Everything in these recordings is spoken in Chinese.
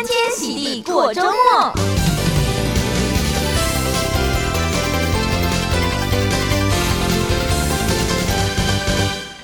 欢天喜地过周末。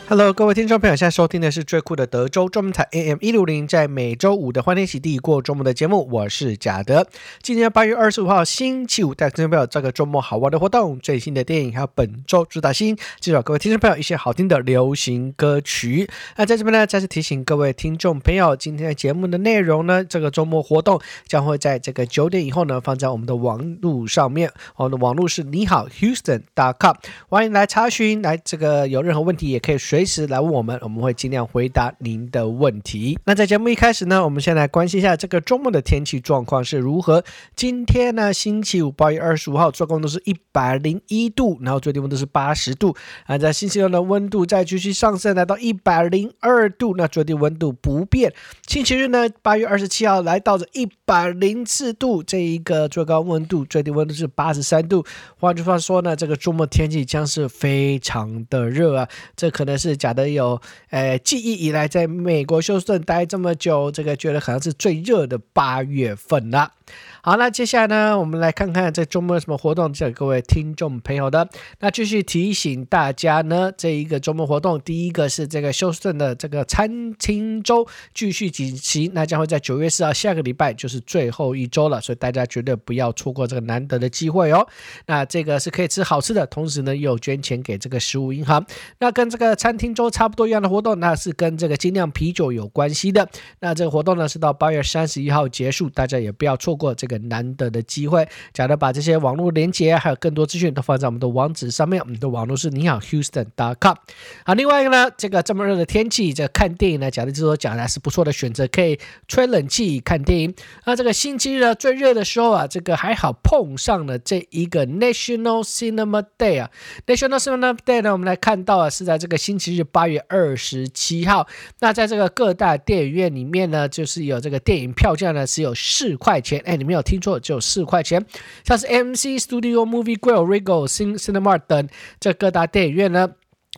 Hello，各位听众朋友，现在收听的是最酷的德州中文台 AM 一六零，在每周五的欢天喜地过周末的节目，我是贾德。今天八月二十五号星期五，带听众朋友这个周末好玩的活动、最新的电影，还有本周主打新，介绍各位听众朋友一些好听的流行歌曲。那在这边呢，再次提醒各位听众朋友，今天的节目的内容呢，这个周末活动将会在这个九点以后呢，放在我们的网路上面。我们的网路是你好 Houston.com，欢迎来查询，来这个有任何问题也可以随。随时来问我们，我们会尽量回答您的问题。那在节目一开始呢，我们先来关心一下这个周末的天气状况是如何。今天呢，星期五八月二十五号，最高温度是一百零一度，然后最低温度是八十度。啊，在星期六的温度再继续上升，来到一百零二度，那最低温度不变。星期日呢，八月二十七号来到了一百零四度，这一个最高温度、最低温度是八十三度。换句话说呢，这个周末天气将是非常的热啊，这可能是。是假的有，呃，记忆以来在美国休斯顿待这么久，这个觉得好像是最热的八月份了。好，那接下来呢，我们来看看这周末有什么活动，给各位听众朋友的。那继续提醒大家呢，这一个周末活动，第一个是这个休斯顿的这个餐厅周继续举行，那将会在九月四号下个礼拜就是最后一周了，所以大家绝对不要错过这个难得的机会哦。那这个是可以吃好吃的，同时呢又捐钱给这个食物银行。那跟这个餐厅周差不多一样的活动，那是跟这个精酿啤酒有关系的。那这个活动呢是到八月三十一号结束，大家也不要错过这个。难得的机会，假如把这些网络连接还有更多资讯都放在我们的网址上面，我们的网络是你好 Houston.com。好，另外一个呢，这个这么热的天气，这看电影呢，假如就说讲的还是不错的选择，可以吹冷气看电影。那这个星期日最热的时候啊，这个还好碰上了这一个 National Cinema Day 啊，National Cinema Day 呢，我们来看到啊，是在这个星期日八月二十七号。那在这个各大电影院里面呢，就是有这个电影票价呢，只有四块钱，哎，你没有。听错，只有四块钱。像是 MC Studio、Movie Grill、Regal、Cin Cinema 等这各大电影院呢，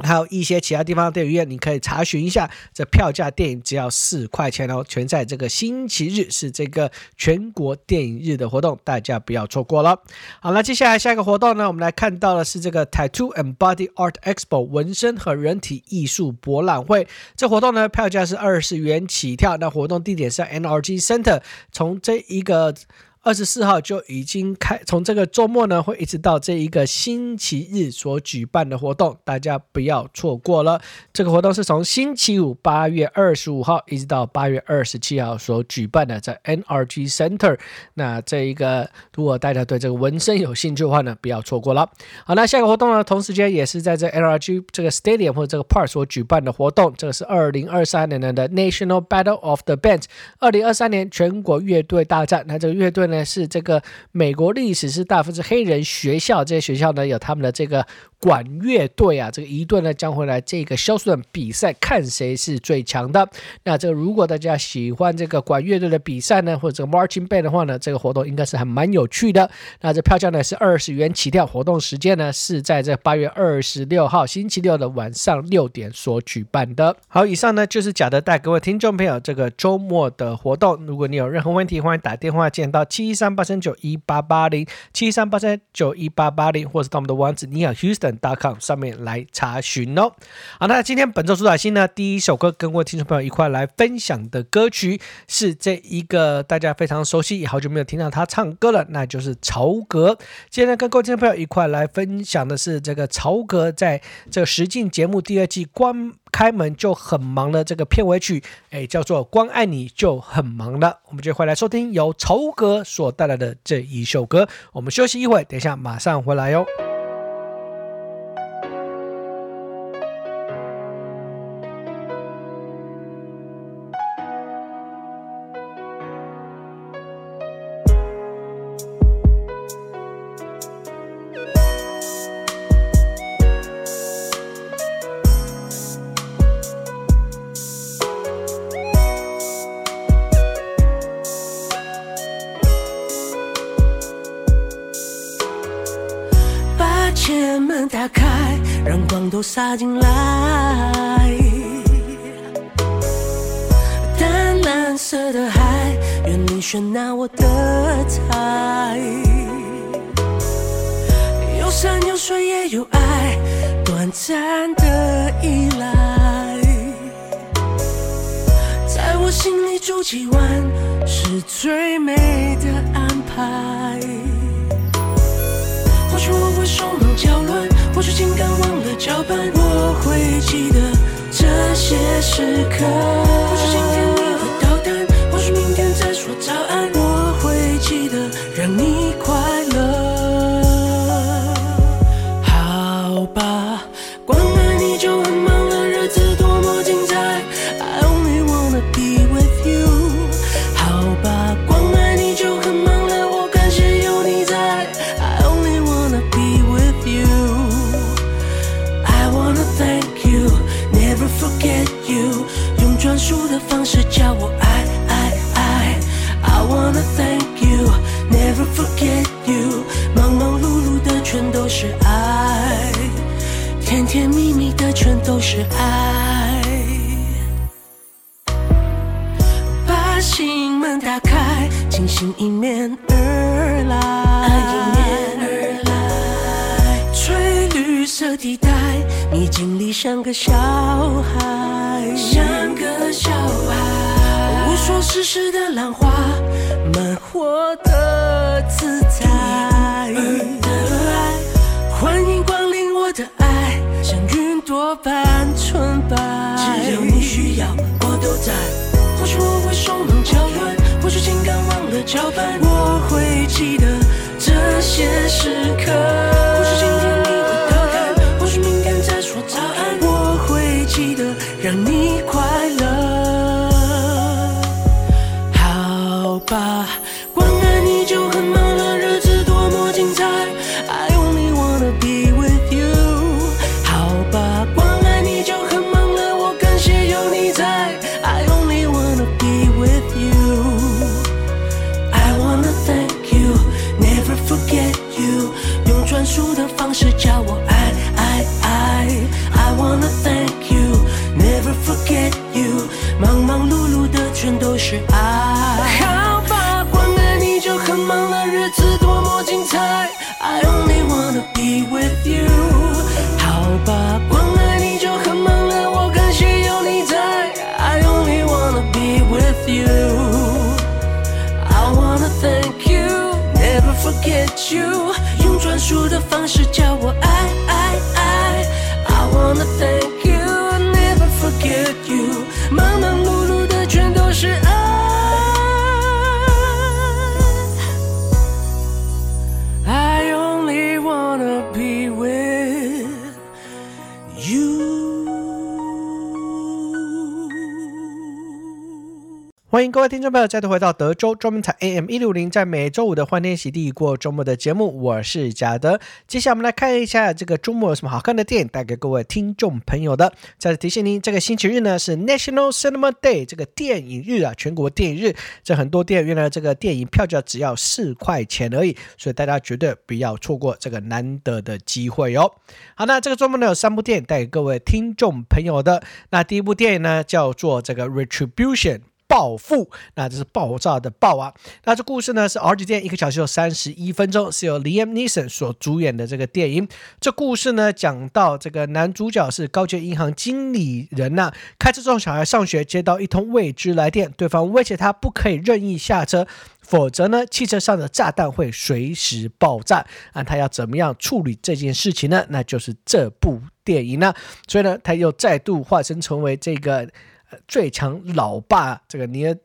还有一些其他地方的电影院，你可以查询一下，这票价电影只要四块钱哦。全在这个星期日是这个全国电影日的活动，大家不要错过了。好了，接下来下一个活动呢，我们来看到的是这个 Tattoo and Body Art Expo 纹身和人体艺术博览会。这活动呢，票价是二十元起跳，那活动地点是 NRG Center。从这一个二十四号就已经开，从这个周末呢，会一直到这一个星期日所举办的活动，大家不要错过了。这个活动是从星期五八月二十五号一直到八月二十七号所举办的，在 NRG Center。那这一个，如果大家对这个纹身有兴趣的话呢，不要错过了。好，那下一个活动呢，同时间也是在这 NRG 这个 Stadium 或者这个 Park 所举办的活动，这个是二零二三年的 National Battle of the Bands，二零二三年全国乐队大战。那这个乐队呢？是这个美国历史是大部分是黑人学校，这些学校呢有他们的这个管乐队啊，这个一队呢将会来这个肖斯顿比赛，看谁是最强的。那这个如果大家喜欢这个管乐队的比赛呢，或者这个 marching band 的话呢，这个活动应该是还蛮有趣的。那这票价呢是二十元起跳，活动时间呢是在这八月二十六号星期六的晚上六点所举办的。好，以上呢就是贾德带各位听众朋友这个周末的活动。如果你有任何问题，欢迎打电话见到七。三八三九一八八零七三八三九一八八零，或是到我们的网址你好 huston com 上面来查询哦。好，那今天本周主打新呢，第一首歌跟各位听众朋友一块来分享的歌曲是这一个大家非常熟悉，也好久没有听到他唱歌了，那就是曹格。今天跟各位听众朋友一块来分享的是这个曹格在这个实境节目第二季关开门就很忙的这个片尾曲，哎，叫做《光爱你就很忙了》，我们就回来收听由曹格所带来的这一首歌。我们休息一会，等一下马上回来哟。洒进来，淡蓝色的海愿你选那我的菜。有山有水也有爱，短暂的依赖，在我心里住几晚是最美的安排。或许我会手忙脚乱，或许情感忘了搅拌，我会记得这些时刻。或许今天你会捣蛋，或许明天再说早安，像个小孩，像个小孩。无所事事的浪花，慢活的自在。欢迎光临我的爱，像云朵般纯白。只要你需要，我都在。或许我会手忙脚乱，或许情感忘了搅拌，我会记得这些时刻。好欢迎各位听众朋友再度回到德州中文台 AM 一六零，在每周五的欢天喜地过周末的节目，我是贾德。接下来我们来看一下这个周末有什么好看的电影带给各位听众朋友的。再次提醒您，这个星期日呢是 National Cinema Day，这个电影日啊，全国电影日。这很多电影院呢，这个电影票价只要四块钱而已，所以大家绝对不要错过这个难得的机会哦。好，那这个周末呢有三部电影带给各位听众朋友的。那第一部电影呢叫做这个 Retribution。暴富，那这是爆炸的爆啊！那这故事呢是 R 级电，一个小时有三十一分钟，是由 Liam Neeson 所主演的这个电影。这故事呢讲到这个男主角是高级银行经理人呐、开车送小孩上学，接到一通未知来电，对方威胁他不可以任意下车，否则呢汽车上的炸弹会随时爆炸。那他要怎么样处理这件事情呢？那就是这部电影呢，所以呢他又再度化身成为这个。最强老爸，这个尼尔，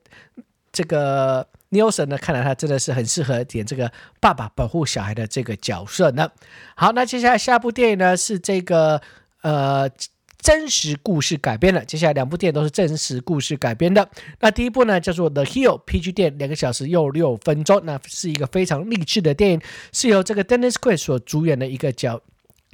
这个尼尔森呢，看来他真的是很适合演这个爸爸保护小孩的这个角色呢。好，那接下来下部电影呢是这个呃真实故事改编的，接下来两部电影都是真实故事改编的。那第一部呢叫做《The Hill》，PG 电影，两个小时又六分钟，那是一个非常励志的电影，是由这个 Dennis Quaid 所主演的一个角。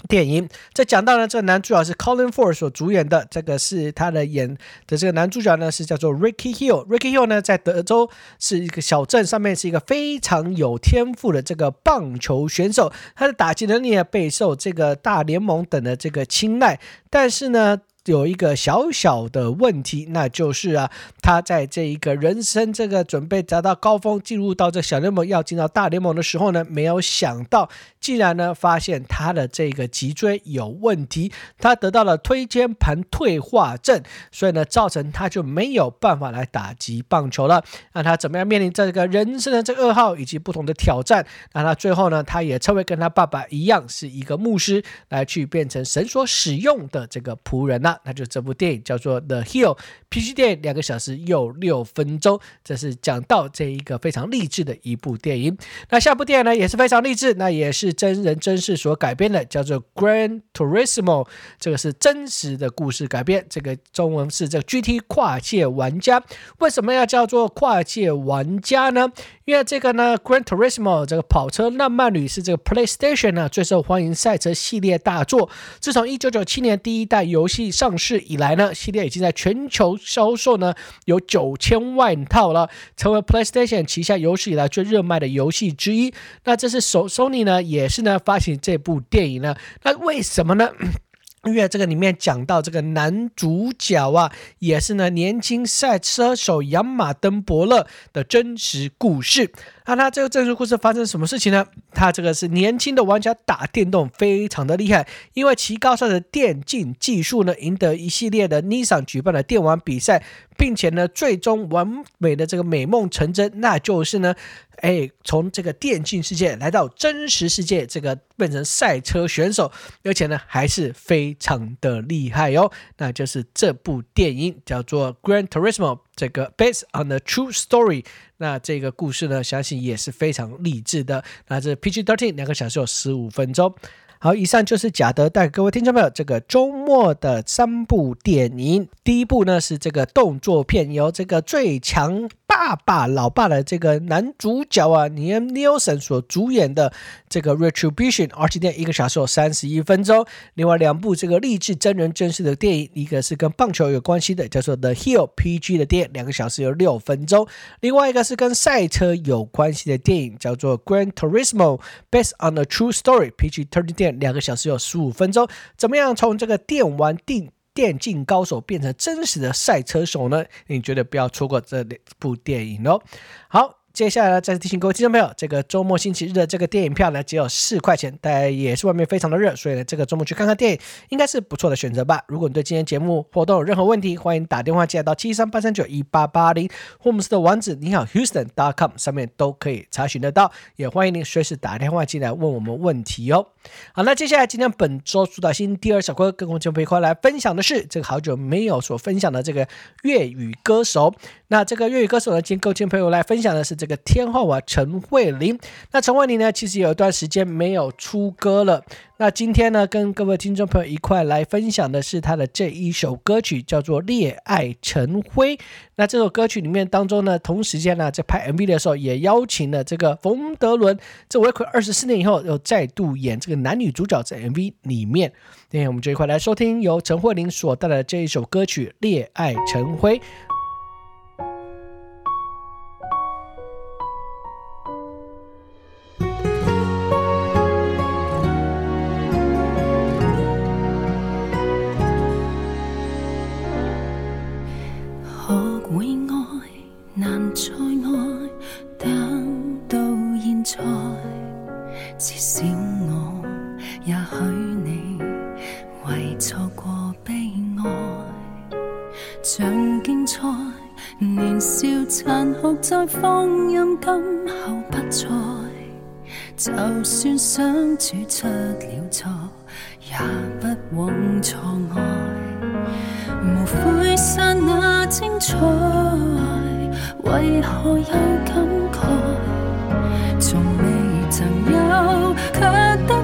电影这讲到呢，这个男主角是 Colin Ford 所主演的，这个是他的演的这个男主角呢是叫做 Ricky Hill。Ricky Hill 呢在德州是一个小镇上面是一个非常有天赋的这个棒球选手，他的打击能力也备受这个大联盟等的这个青睐。但是呢，有一个小小的问题，那就是啊，他在这一个人生这个准备达到高峰，进入到这小联盟要进到大联盟的时候呢，没有想到，竟然呢发现他的这个脊椎有问题，他得到了推肩盘退化症，所以呢，造成他就没有办法来打击棒球了。那他怎么样面临这个人生的这个噩耗以及不同的挑战？那他最后呢，他也成为跟他爸爸一样是一个牧师，来去变成神所使用的这个仆人那就这部电影叫做《The Hill》，PG 电影两个小时又六分钟，这是讲到这一个非常励志的一部电影。那下部电影呢也是非常励志，那也是真人真事所改编的，叫做《Grand Turismo》，这个是真实的故事改编。这个中文是这个 GT 跨界玩家，为什么要叫做跨界玩家呢？因为这个呢，《Gran Turismo》这个跑车浪漫旅是这个 PlayStation 呢最受欢迎赛车系列大作。自从一九九七年第一代游戏上市以来呢，系列已经在全球销售呢有九千万套了，成为 PlayStation 旗下有史以来最热卖的游戏之一。那这是索 Sony 呢，也是呢发行这部电影呢。那为什么呢？因为这个里面讲到这个男主角啊，也是呢年轻赛车手杨马登伯勒的真实故事。那他这个真实故事发生什么事情呢？他这个是年轻的玩家打电动非常的厉害，因为其高超的电竞技术呢，赢得一系列的 Nissan 举办的电玩比赛，并且呢，最终完美的这个美梦成真，那就是呢，哎，从这个电竞世界来到真实世界，这个变成赛车选手，而且呢，还是非常的厉害哦。那就是这部电影叫做《Gran Turismo》。这个 based on the true story，那这个故事呢，相信也是非常励志的。那这 PG thirteen 两个小时有十五分钟。好，以上就是贾德带给各位听众朋友这个周末的三部电影。第一部呢是这个动作片，由这个最强。爸爸，老爸的这个男主角啊尼姆尼尔森所主演的这个 Retribution，二期电影一个小时有三十一分钟。另外两部这个励志真人真事的电影，一个是跟棒球有关系的，叫做 The Hill PG 的电影，两个小时有六分钟。另外一个是跟赛车有关系的电影，叫做 Gran Turismo，Based on a True Story PG 30电两个小时有十五分钟。怎么样从这个电玩电？电竞高手变成真实的赛车手呢？你绝对不要错过这部电影哦。好。接下来，再次提醒各位听众朋友，这个周末星期日的这个电影票呢，只有四块钱，但也是外面非常的热，所以呢，这个周末去看看电影应该是不错的选择吧。如果你对今天节目活动有任何问题，欢迎打电话进来到七三八三九一八八零，霍姆斯的网址你好 houston dot com 上面都可以查询得到。也欢迎您随时打电话进来问我们问题哦。好，那接下来今天本周主导星第二小哥跟我们就一块来分享的是这个好久没有所分享的这个粤语歌手。那这个粤语歌手呢，今天各位朋友来分享的是这个天后啊，陈慧琳。那陈慧琳呢，其实有一段时间没有出歌了。那今天呢，跟各位听众朋友一块来分享的是她的这一首歌曲，叫做《恋爱成灰》。那这首歌曲里面当中呢，同时间呢，在拍 MV 的时候，也邀请了这个冯德伦，这维奎二十四年以后又再度演这个男女主角在 MV 里面。今天我们就一块来收听由陈慧琳所带来的这一首歌曲《恋爱成灰》。年少残酷在放任今后不再，就算相处出了错，也不枉错爱。无悔刹那精彩，为何有感慨？从未曾有，却得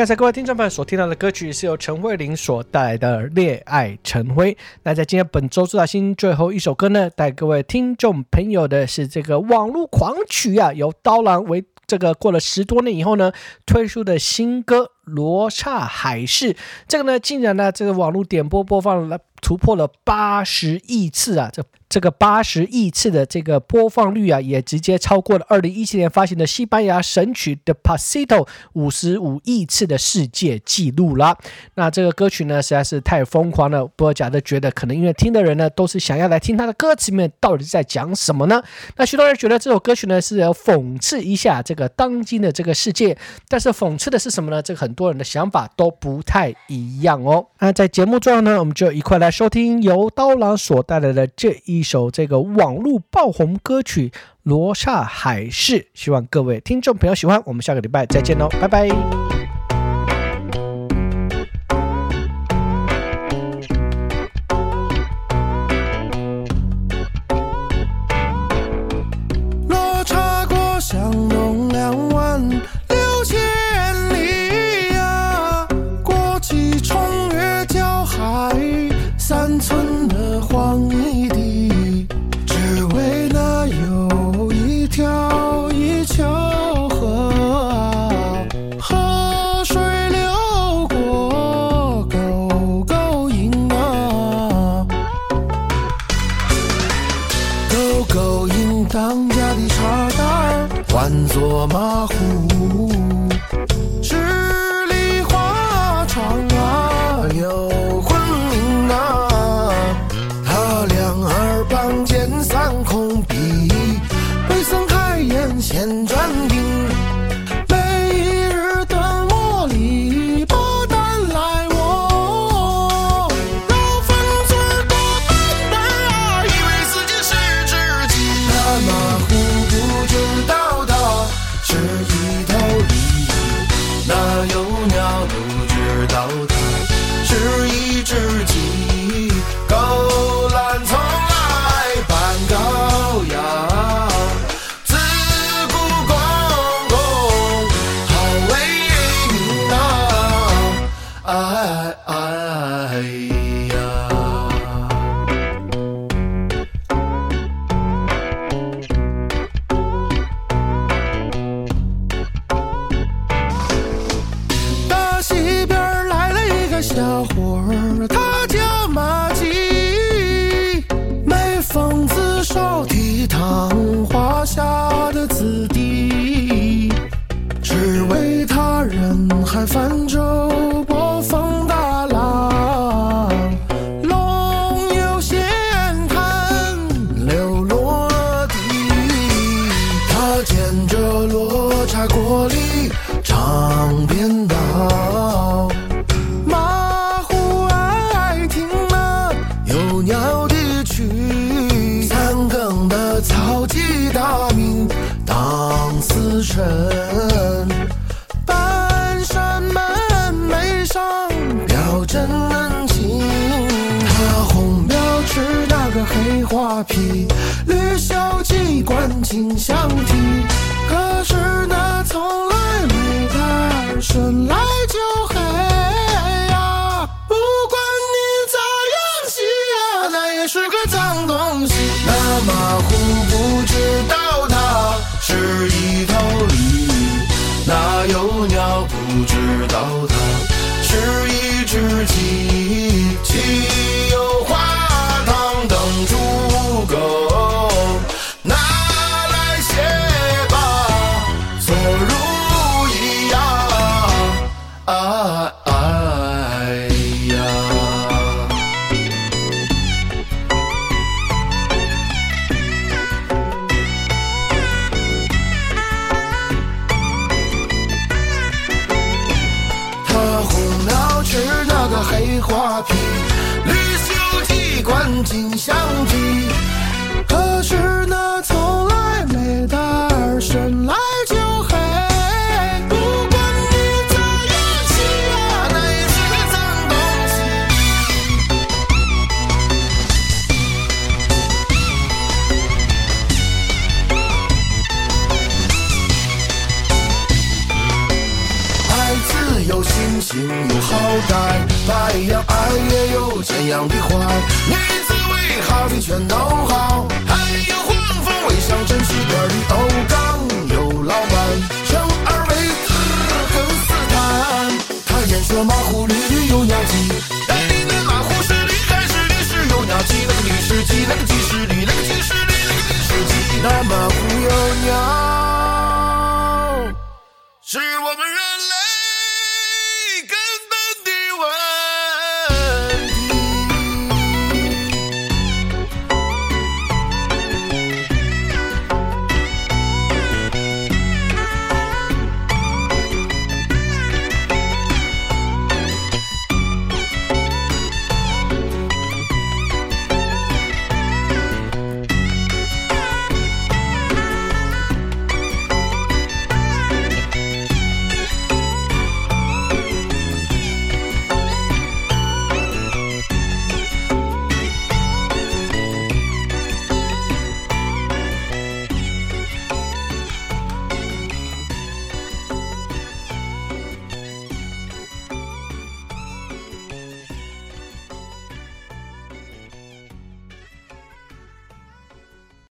刚才各位听众朋友所听到的歌曲是由陈慧琳所带来的《恋爱成灰》。那在今天本周主打新最后一首歌呢，带各位听众朋友的是这个网络狂曲啊，由刀郎为这个过了十多年以后呢推出的新歌《罗刹海市》。这个呢，竟然呢这个网络点播播放了突破了八十亿次啊！这这个八十亿次的这个播放率啊，也直接超过了二零一七年发行的西班牙神曲《Despacito》五十五亿次的世界纪录啦。那这个歌曲呢，实在是太疯狂了。不过假的觉得，可能因为听的人呢，都是想要来听他的歌词里面到底在讲什么呢？那许多人觉得这首歌曲呢，是要讽刺一下这个当今的这个世界。但是讽刺的是什么呢？这个很多人的想法都不太一样哦。那在节目中呢，我们就一块来收听由刀郎所带来的这一。一首这个网络爆红歌曲《罗刹海市》，希望各位听众朋友喜欢。我们下个礼拜再见喽，拜拜。小伙儿，他叫马季，卖房子少提堂，华夏的子弟，只为他人海泛舟。半扇门楣上标真文情，他红表纸那个黑画皮，绿小鸡关金箱体。可是那从来没他生来。to 心有好歹，太阳爱也有怎样的坏。女子为好，的全都好。还有黄蜂尾上沾着点的欧张有老板，生二为子，更斯贪。他言说马虎，女女有鸟气。但你那马虎是女，是女是有鸟气，那女是鸡，那鸡是女，那鸡是女，那女是鸡。那马虎有鸟，是我们人类。